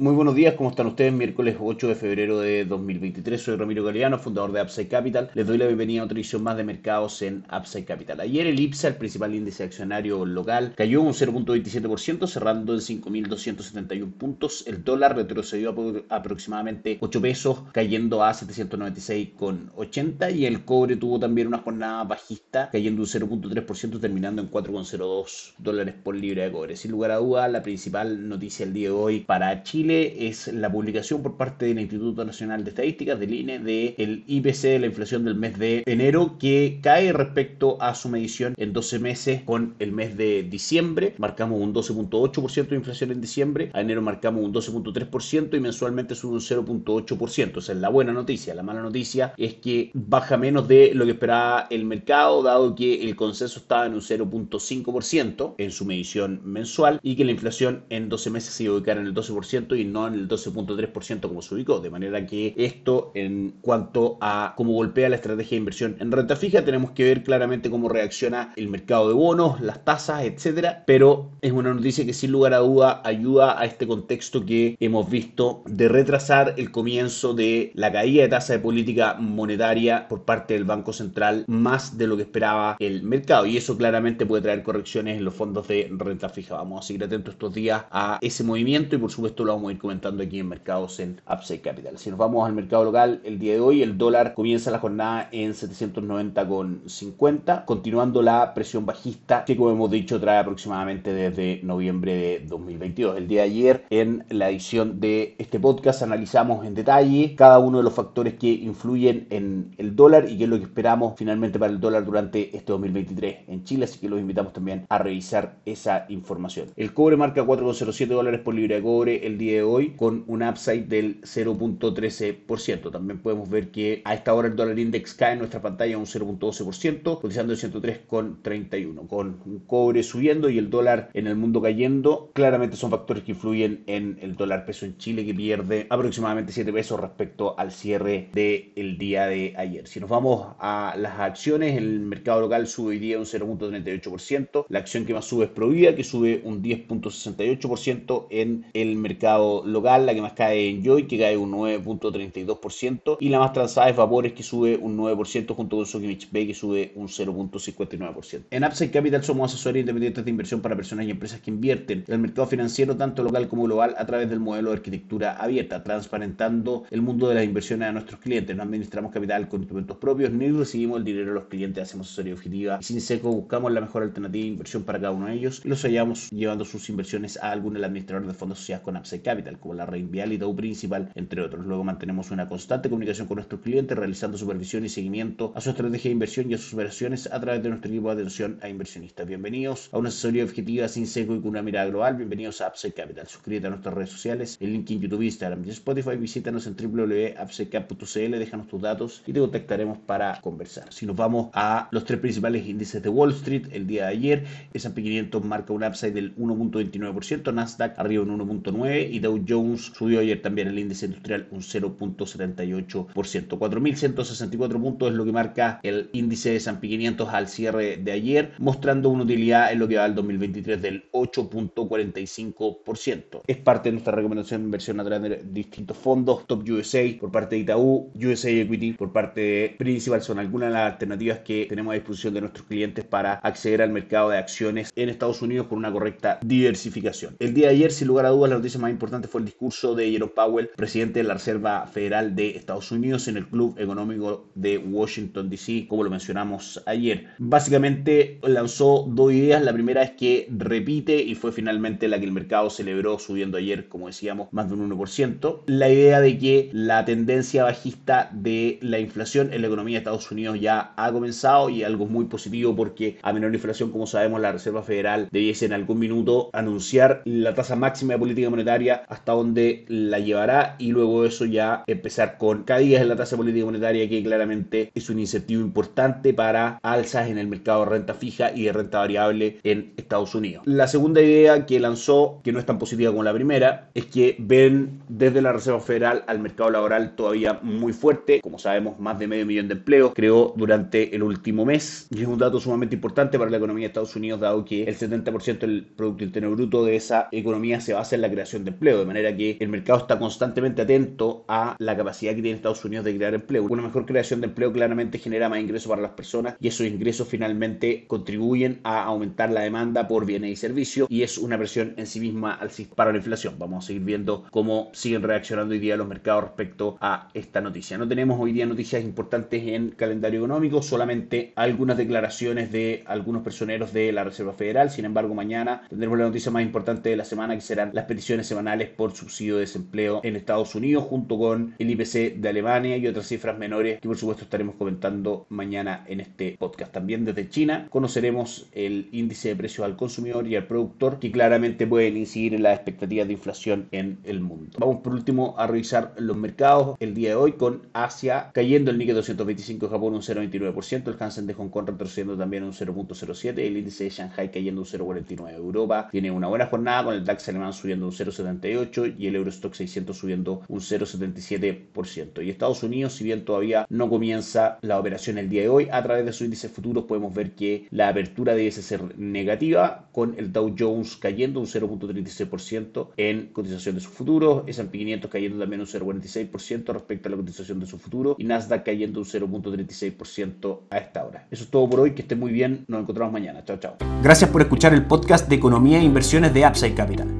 Muy buenos días, ¿cómo están ustedes? Miércoles 8 de febrero de 2023. Soy Ramiro Galeano, fundador de Upside Capital. Les doy la bienvenida a otra edición más de mercados en Upside Capital. Ayer el IPSA, el principal índice accionario local, cayó un 0.27%, cerrando en 5.271 puntos. El dólar retrocedió aproximadamente 8 pesos, cayendo a 796,80. Y el cobre tuvo también una jornada bajista, cayendo un 0.3%, terminando en 4,02 dólares por libra de cobre. Sin lugar a duda, la principal noticia del día de hoy para Chile es la publicación por parte del Instituto Nacional de Estadísticas, del INE, del IPC de la inflación del mes de enero, que cae respecto a su medición en 12 meses con el mes de diciembre. Marcamos un 12.8% de inflación en diciembre, a enero marcamos un 12.3% y mensualmente sube un 0.8%. Esa es la buena noticia. La mala noticia es que baja menos de lo que esperaba el mercado, dado que el consenso estaba en un 0.5% en su medición mensual y que la inflación en 12 meses se iba a ubicar en el 12% y no en el 12.3% como se ubicó. De manera que esto en cuanto a cómo golpea la estrategia de inversión en renta fija, tenemos que ver claramente cómo reacciona el mercado de bonos, las tasas, etcétera. Pero es una noticia que sin lugar a duda ayuda a este contexto que hemos visto de retrasar el comienzo de la caída de tasa de política monetaria por parte del Banco Central más de lo que esperaba el mercado. Y eso claramente puede traer correcciones en los fondos de renta fija. Vamos a seguir atentos estos días a ese movimiento y por supuesto lo vamos ir comentando aquí en mercados en Upside Capital. Si nos vamos al mercado local, el día de hoy el dólar comienza la jornada en 790,50, continuando la presión bajista que como hemos dicho trae aproximadamente desde noviembre de 2022. El día de ayer en la edición de este podcast analizamos en detalle cada uno de los factores que influyen en el dólar y qué es lo que esperamos finalmente para el dólar durante este 2023 en Chile, así que los invitamos también a revisar esa información. El cobre marca 4,07 dólares por libra de cobre el día de hoy con un upside del 0.13%. También podemos ver que a esta hora el dólar index cae en nuestra pantalla un 0.12%, cotizando en 103,31. Con un cobre subiendo y el dólar en el mundo cayendo, claramente son factores que influyen en el dólar peso en Chile que pierde aproximadamente 7 pesos respecto al cierre del día de ayer. Si nos vamos a las acciones, el mercado local sube hoy día un 0.38%. La acción que más sube es Provida, que sube un 10.68% en el mercado local, la que más cae en Joy, que cae un 9.32%, y la más transada es Vapores, que sube un 9%, junto con Sokimich Bay, que sube un 0.59%. En Upside Capital somos asesores independientes de inversión para personas y empresas que invierten en el mercado financiero, tanto local como global, a través del modelo de arquitectura abierta, transparentando el mundo de las inversiones a nuestros clientes. No administramos capital con instrumentos propios, ni recibimos el dinero de los clientes, hacemos asesoría objetiva y sin seco buscamos la mejor alternativa de inversión para cada uno de ellos y los hallamos llevando sus inversiones a algún administrador de fondos asociados con Upside Capital como la Reinvial y Dow Principal, entre otros. Luego mantenemos una constante comunicación con nuestros clientes, realizando supervisión y seguimiento a su estrategia de inversión y a sus operaciones a través de nuestro equipo de atención a inversionistas. Bienvenidos a una asesoría objetiva sin seco y con una mirada global. Bienvenidos a Upside Capital. Suscríbete a nuestras redes sociales, el link en YouTube, Instagram y Spotify. Visítanos en www.upsidecap.cl, déjanos tus datos y te contactaremos para conversar. Si nos vamos a los tres principales índices de Wall Street, el día de ayer, S&P 500 marca un upside del 1.29%, Nasdaq arriba un 1.9% y Dow Jones subió ayer también el índice industrial un 0.78%. 4.164 puntos es lo que marca el índice de S&P 500 al cierre de ayer, mostrando una utilidad en lo que va al 2023 del 8.45%. Es parte de nuestra recomendación de inversión a través de distintos fondos, Top USA por parte de Itaú, USA Equity por parte de Principal, son algunas de las alternativas que tenemos a disposición de nuestros clientes para acceder al mercado de acciones en Estados Unidos con una correcta diversificación. El día de ayer, sin lugar a dudas, la noticia más importante fue el discurso de Jerome Powell, presidente de la Reserva Federal de Estados Unidos, en el Club Económico de Washington, D.C., como lo mencionamos ayer. Básicamente lanzó dos ideas. La primera es que repite y fue finalmente la que el mercado celebró subiendo ayer, como decíamos, más de un 1%. La idea de que la tendencia bajista de la inflación en la economía de Estados Unidos ya ha comenzado y algo muy positivo porque a menor inflación, como sabemos, la Reserva Federal debiese en algún minuto anunciar la tasa máxima de política monetaria hasta dónde la llevará y luego eso ya empezar con caídas en la tasa política monetaria que claramente es un incentivo importante para alzas en el mercado de renta fija y de renta variable en Estados Unidos. La segunda idea que lanzó, que no es tan positiva como la primera, es que ven desde la Reserva Federal al mercado laboral todavía muy fuerte. Como sabemos, más de medio millón de empleos creó durante el último mes y es un dato sumamente importante para la economía de Estados Unidos, dado que el 70% del Producto Interno Bruto de esa economía se basa en la creación de empleo, de manera que el mercado está constantemente atento a la capacidad que tiene Estados Unidos de crear empleo. Una mejor creación de empleo claramente genera más ingresos para las personas y esos ingresos finalmente contribuyen a aumentar la demanda por bienes y servicios y es una presión en sí misma para la inflación. Vamos a seguir viendo cómo siguen reaccionando hoy día los mercados respecto a esta noticia. No tenemos hoy día noticias importantes en calendario económico, solamente algunas declaraciones de algunos personeros de la Reserva Federal. Sin embargo, mañana tendremos la noticia más importante de la semana que serán las peticiones semanales por subsidio de desempleo en Estados Unidos junto con el IPC de Alemania y otras cifras menores que por supuesto estaremos comentando mañana en este podcast. También desde China conoceremos el índice de precios al consumidor y al productor que claramente pueden incidir en las expectativas de inflación en el mundo. Vamos por último a revisar los mercados el día de hoy con Asia cayendo el Nikkei 225 de Japón un 0,29%, el Hansen de Hong Kong retrocediendo también un 0,07%, el índice de Shanghai cayendo un 0,49%. Europa tiene una buena jornada con el DAX alemán subiendo un 0,78% y el Eurostock 600 subiendo un 0,77%. Y Estados Unidos, si bien todavía no comienza la operación el día de hoy, a través de sus índices futuros podemos ver que la apertura debe ser negativa con el Dow Jones cayendo un 0.36% en cotización de sus futuros, S&P 500 cayendo también un 0.46% respecto a la cotización de su futuro y Nasdaq cayendo un 0.36% a esta hora. Eso es todo por hoy, que esté muy bien, nos encontramos mañana. Chao, chao. Gracias por escuchar el podcast de Economía e Inversiones de Upside Capital.